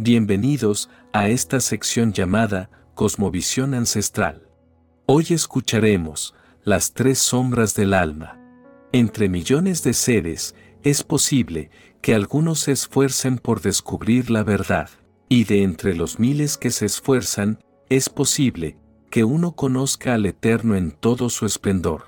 Bienvenidos a esta sección llamada Cosmovisión Ancestral. Hoy escucharemos las tres sombras del alma. Entre millones de seres, es posible que algunos se esfuercen por descubrir la verdad, y de entre los miles que se esfuerzan, es posible que uno conozca al Eterno en todo su esplendor.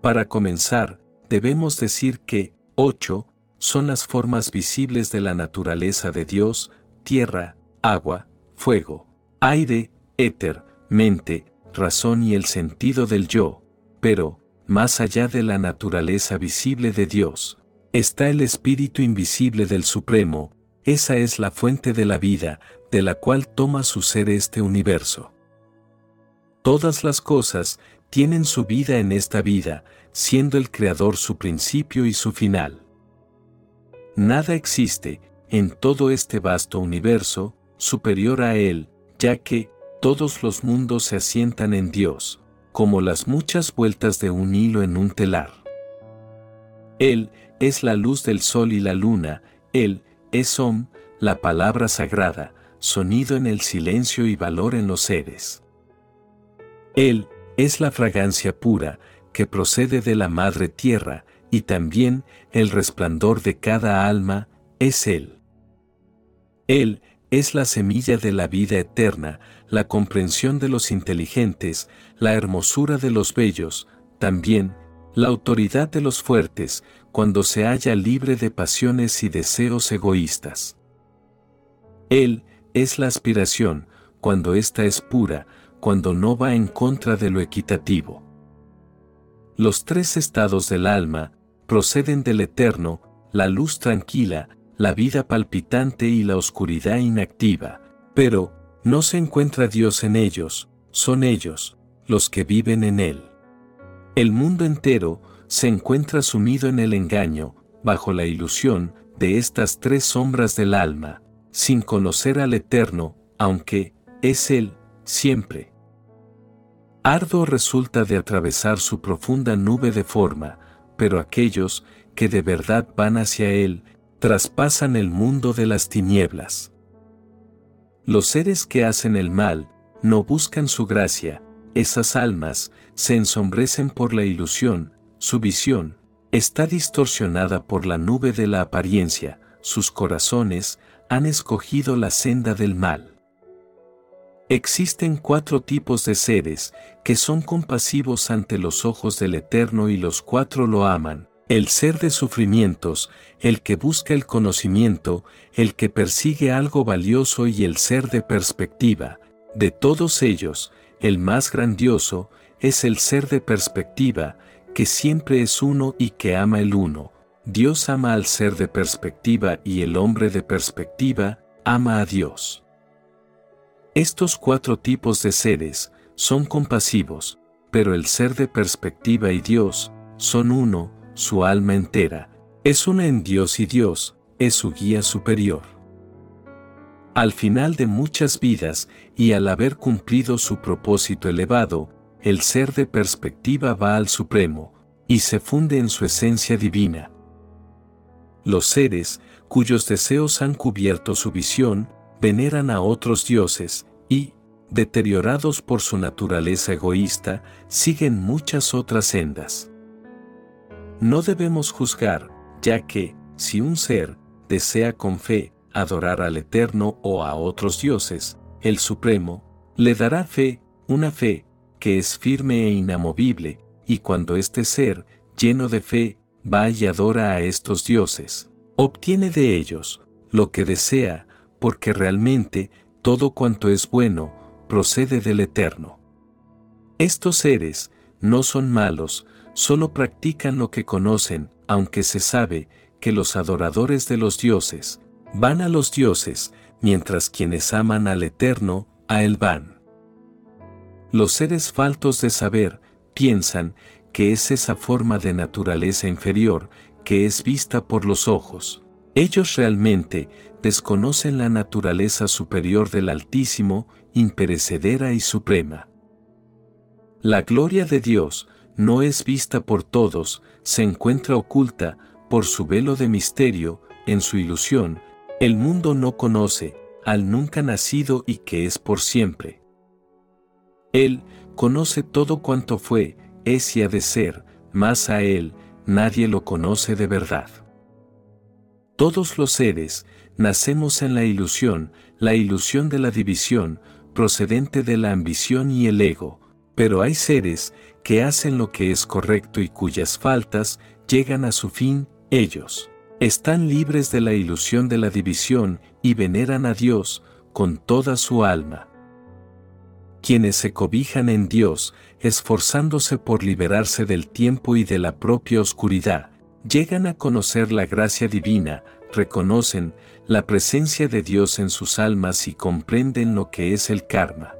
Para comenzar, debemos decir que, ocho, son las formas visibles de la naturaleza de Dios, tierra, agua, fuego, aire, éter, mente, razón y el sentido del yo, pero, más allá de la naturaleza visible de Dios, está el espíritu invisible del Supremo, esa es la fuente de la vida, de la cual toma su ser este universo. Todas las cosas tienen su vida en esta vida, siendo el Creador su principio y su final. Nada existe, en todo este vasto universo, superior a Él, ya que, todos los mundos se asientan en Dios, como las muchas vueltas de un hilo en un telar. Él es la luz del sol y la luna, Él es Om, la palabra sagrada, sonido en el silencio y valor en los seres. Él es la fragancia pura, que procede de la madre tierra, y también el resplandor de cada alma, es Él. Él es la semilla de la vida eterna, la comprensión de los inteligentes, la hermosura de los bellos, también, la autoridad de los fuertes, cuando se halla libre de pasiones y deseos egoístas. Él es la aspiración, cuando ésta es pura, cuando no va en contra de lo equitativo. Los tres estados del alma proceden del eterno, la luz tranquila, la vida palpitante y la oscuridad inactiva, pero no se encuentra Dios en ellos, son ellos, los que viven en Él. El mundo entero se encuentra sumido en el engaño, bajo la ilusión de estas tres sombras del alma, sin conocer al Eterno, aunque es Él, siempre. Ardo resulta de atravesar su profunda nube de forma, pero aquellos que de verdad van hacia Él, traspasan el mundo de las tinieblas. Los seres que hacen el mal, no buscan su gracia, esas almas, se ensombrecen por la ilusión, su visión, está distorsionada por la nube de la apariencia, sus corazones han escogido la senda del mal. Existen cuatro tipos de seres que son compasivos ante los ojos del Eterno y los cuatro lo aman. El ser de sufrimientos, el que busca el conocimiento, el que persigue algo valioso y el ser de perspectiva. De todos ellos, el más grandioso es el ser de perspectiva, que siempre es uno y que ama el uno. Dios ama al ser de perspectiva y el hombre de perspectiva ama a Dios. Estos cuatro tipos de seres son compasivos, pero el ser de perspectiva y Dios son uno, su alma entera, es una en Dios y Dios es su guía superior. Al final de muchas vidas y al haber cumplido su propósito elevado, el ser de perspectiva va al Supremo y se funde en su esencia divina. Los seres, cuyos deseos han cubierto su visión, veneran a otros dioses, y, deteriorados por su naturaleza egoísta, siguen muchas otras sendas. No debemos juzgar, ya que, si un ser desea con fe adorar al Eterno o a otros dioses, el Supremo, le dará fe, una fe, que es firme e inamovible, y cuando este ser, lleno de fe, va y adora a estos dioses, obtiene de ellos lo que desea, porque realmente todo cuanto es bueno, procede del Eterno. Estos seres no son malos, solo practican lo que conocen, aunque se sabe que los adoradores de los dioses van a los dioses, mientras quienes aman al Eterno, a él van. Los seres faltos de saber piensan que es esa forma de naturaleza inferior que es vista por los ojos. Ellos realmente desconocen la naturaleza superior del Altísimo, imperecedera y suprema. La gloria de Dios no es vista por todos, se encuentra oculta, por su velo de misterio, en su ilusión, El mundo no conoce al nunca nacido y que es por siempre. Él conoce todo cuanto fue, es y ha de ser, más a Él nadie lo conoce de verdad. Todos los seres, nacemos en la ilusión, la ilusión de la división, procedente de la ambición y el ego, pero hay seres que hacen lo que es correcto y cuyas faltas llegan a su fin, ellos están libres de la ilusión de la división y veneran a Dios con toda su alma. Quienes se cobijan en Dios, esforzándose por liberarse del tiempo y de la propia oscuridad, llegan a conocer la gracia divina, reconocen la presencia de Dios en sus almas y comprenden lo que es el karma.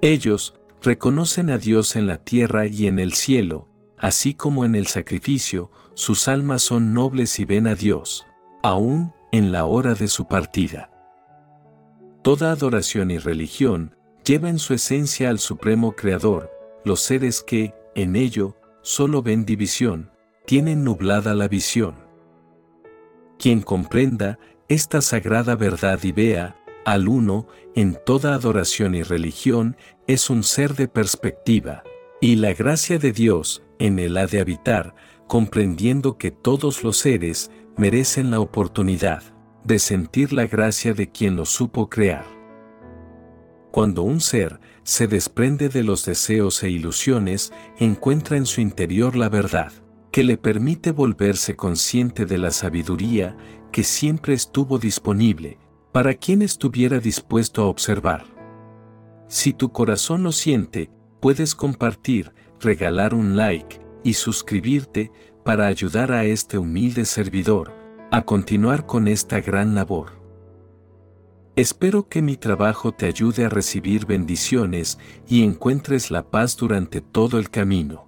Ellos reconocen a Dios en la tierra y en el cielo, así como en el sacrificio, sus almas son nobles y ven a Dios, aún en la hora de su partida. Toda adoración y religión lleva en su esencia al Supremo Creador, los seres que, en ello, solo ven división, tienen nublada la visión. Quien comprenda esta sagrada verdad y vea, al uno, en toda adoración y religión, es un ser de perspectiva, y la gracia de Dios en él ha de habitar, comprendiendo que todos los seres merecen la oportunidad de sentir la gracia de quien lo supo crear. Cuando un ser se desprende de los deseos e ilusiones, encuentra en su interior la verdad que le permite volverse consciente de la sabiduría que siempre estuvo disponible para quien estuviera dispuesto a observar. Si tu corazón lo siente, puedes compartir, regalar un like y suscribirte para ayudar a este humilde servidor a continuar con esta gran labor. Espero que mi trabajo te ayude a recibir bendiciones y encuentres la paz durante todo el camino.